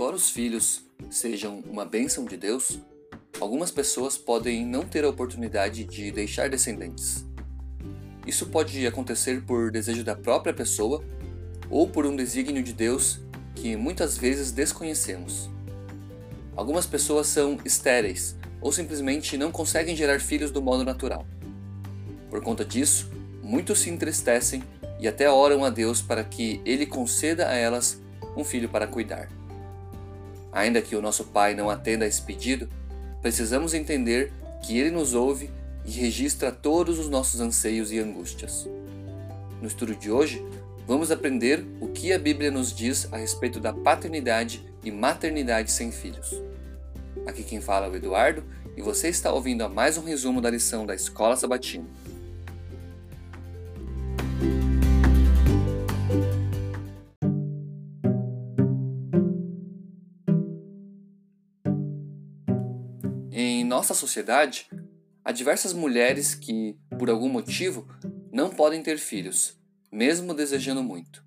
embora os filhos sejam uma bênção de Deus, algumas pessoas podem não ter a oportunidade de deixar descendentes. Isso pode acontecer por desejo da própria pessoa ou por um desígnio de Deus que muitas vezes desconhecemos. Algumas pessoas são estéreis ou simplesmente não conseguem gerar filhos do modo natural. Por conta disso, muitos se entristecem e até oram a Deus para que Ele conceda a elas um filho para cuidar. Ainda que o nosso Pai não atenda a esse pedido, precisamos entender que Ele nos ouve e registra todos os nossos anseios e angústias. No estudo de hoje, vamos aprender o que a Bíblia nos diz a respeito da paternidade e maternidade sem filhos. Aqui quem fala é o Eduardo e você está ouvindo a mais um resumo da lição da Escola Sabatina. Em nossa sociedade, há diversas mulheres que, por algum motivo, não podem ter filhos, mesmo desejando muito.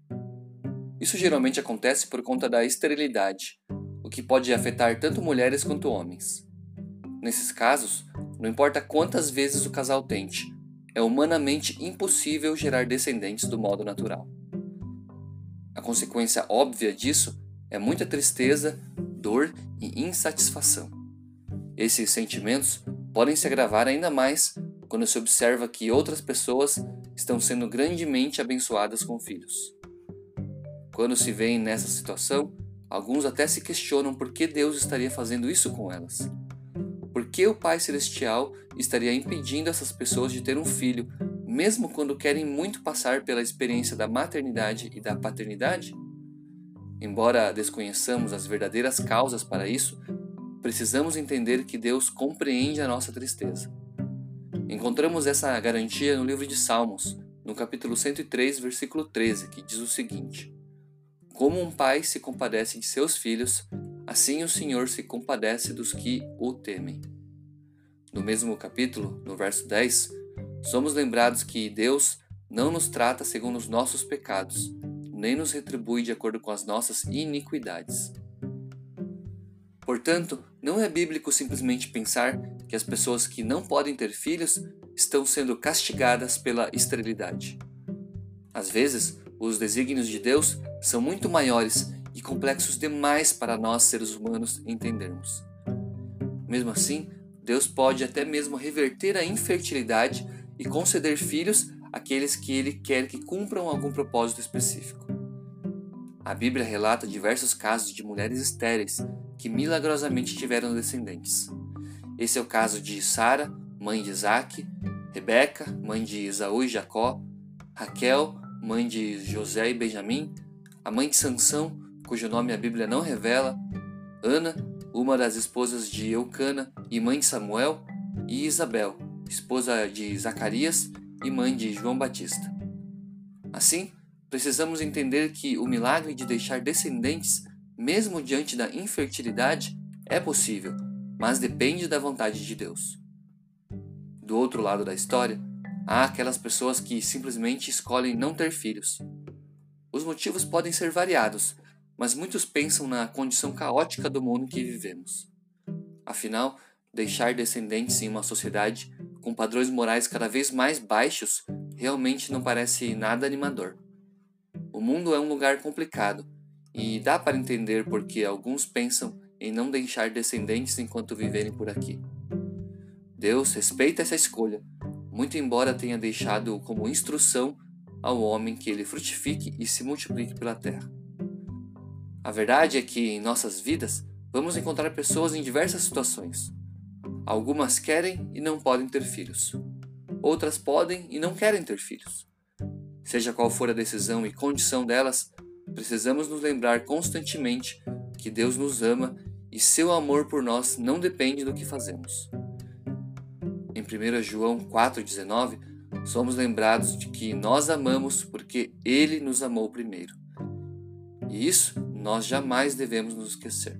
Isso geralmente acontece por conta da esterilidade, o que pode afetar tanto mulheres quanto homens. Nesses casos, não importa quantas vezes o casal tente, é humanamente impossível gerar descendentes do modo natural. A consequência óbvia disso é muita tristeza, dor e insatisfação. Esses sentimentos podem se agravar ainda mais quando se observa que outras pessoas estão sendo grandemente abençoadas com filhos. Quando se vêem nessa situação, alguns até se questionam por que Deus estaria fazendo isso com elas. Por que o Pai Celestial estaria impedindo essas pessoas de ter um filho, mesmo quando querem muito passar pela experiência da maternidade e da paternidade? Embora desconheçamos as verdadeiras causas para isso, precisamos entender que Deus compreende a nossa tristeza. Encontramos essa garantia no livro de Salmos, no capítulo 103, versículo 13, que diz o seguinte: Como um pai se compadece de seus filhos, assim o Senhor se compadece dos que o temem. No mesmo capítulo, no verso 10, somos lembrados que Deus não nos trata segundo os nossos pecados, nem nos retribui de acordo com as nossas iniquidades. Portanto, não é bíblico simplesmente pensar que as pessoas que não podem ter filhos estão sendo castigadas pela esterilidade. Às vezes, os desígnios de Deus são muito maiores e complexos demais para nós seres humanos entendermos. Mesmo assim, Deus pode até mesmo reverter a infertilidade e conceder filhos àqueles que Ele quer que cumpram algum propósito específico. A Bíblia relata diversos casos de mulheres estéreis que milagrosamente tiveram descendentes. Esse é o caso de Sara, mãe de Isaac, Rebeca, mãe de Isaú e Jacó, Raquel, mãe de José e Benjamim, a mãe de Sansão, cujo nome a Bíblia não revela, Ana, uma das esposas de Eucana e mãe de Samuel, e Isabel, esposa de Zacarias e mãe de João Batista. Assim, precisamos entender que o milagre de deixar descendentes mesmo diante da infertilidade, é possível, mas depende da vontade de Deus. Do outro lado da história, há aquelas pessoas que simplesmente escolhem não ter filhos. Os motivos podem ser variados, mas muitos pensam na condição caótica do mundo que vivemos. Afinal, deixar descendentes em uma sociedade com padrões morais cada vez mais baixos realmente não parece nada animador. O mundo é um lugar complicado e dá para entender por que alguns pensam em não deixar descendentes enquanto viverem por aqui. Deus respeita essa escolha, muito embora tenha deixado como instrução ao homem que ele frutifique e se multiplique pela terra. A verdade é que em nossas vidas vamos encontrar pessoas em diversas situações. Algumas querem e não podem ter filhos. Outras podem e não querem ter filhos. Seja qual for a decisão e condição delas, precisamos nos lembrar constantemente que Deus nos ama e seu amor por nós não depende do que fazemos. Em 1 João 4,19, somos lembrados de que nós amamos porque Ele nos amou primeiro. E isso nós jamais devemos nos esquecer.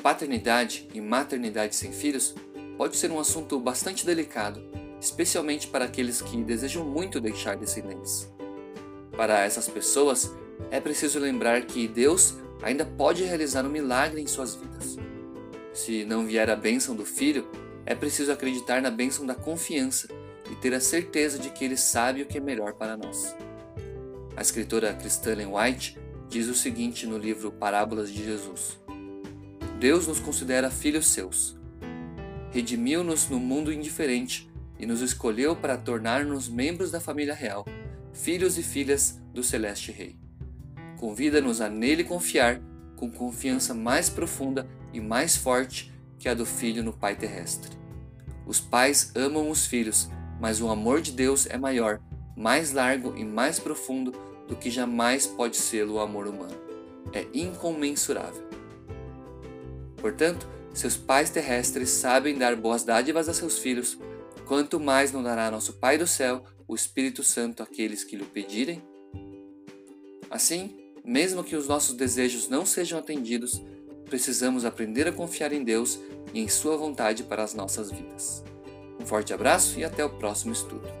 Paternidade e maternidade sem filhos pode ser um assunto bastante delicado, especialmente para aqueles que desejam muito deixar descendentes. Para essas pessoas, é preciso lembrar que Deus ainda pode realizar um milagre em suas vidas. Se não vier a bênção do filho, é preciso acreditar na bênção da confiança e ter a certeza de que ele sabe o que é melhor para nós. A escritora cristã White diz o seguinte no livro Parábolas de Jesus: Deus nos considera filhos seus. Redimiu-nos no mundo indiferente e nos escolheu para tornar-nos membros da família real, filhos e filhas do Celeste Rei. Convida-nos a nele confiar com confiança mais profunda e mais forte que a do filho no Pai terrestre. Os pais amam os filhos, mas o amor de Deus é maior, mais largo e mais profundo do que jamais pode ser o amor humano. É incomensurável. Portanto, seus pais terrestres sabem dar boas dádivas a seus filhos, quanto mais não dará nosso Pai do céu o Espírito Santo àqueles que lhe pedirem? Assim, mesmo que os nossos desejos não sejam atendidos, precisamos aprender a confiar em Deus e em Sua vontade para as nossas vidas. Um forte abraço e até o próximo estudo.